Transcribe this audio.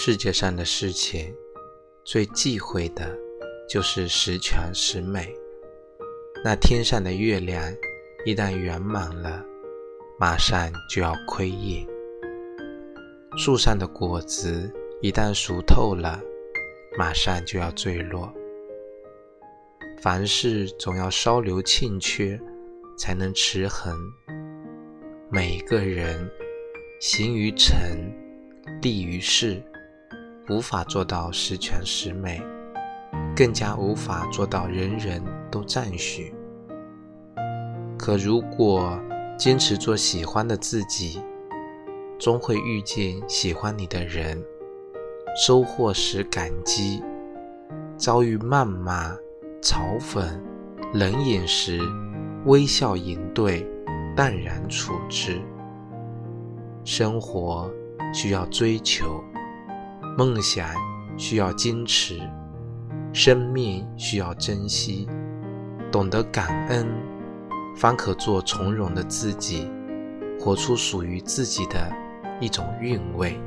世界上的事情，最忌讳的就是十全十美。那天上的月亮一旦圆满了，马上就要亏盈；树上的果子一旦熟透了，马上就要坠落。凡事总要稍留欠缺，才能持恒。每个人行于诚，立于事，无法做到十全十美，更加无法做到人人都赞许。可如果坚持做喜欢的自己，终会遇见喜欢你的人，收获时感激，遭遇谩骂。嘲讽、冷眼时，微笑应对，淡然处之。生活需要追求，梦想需要坚持，生命需要珍惜。懂得感恩，方可做从容的自己，活出属于自己的一种韵味。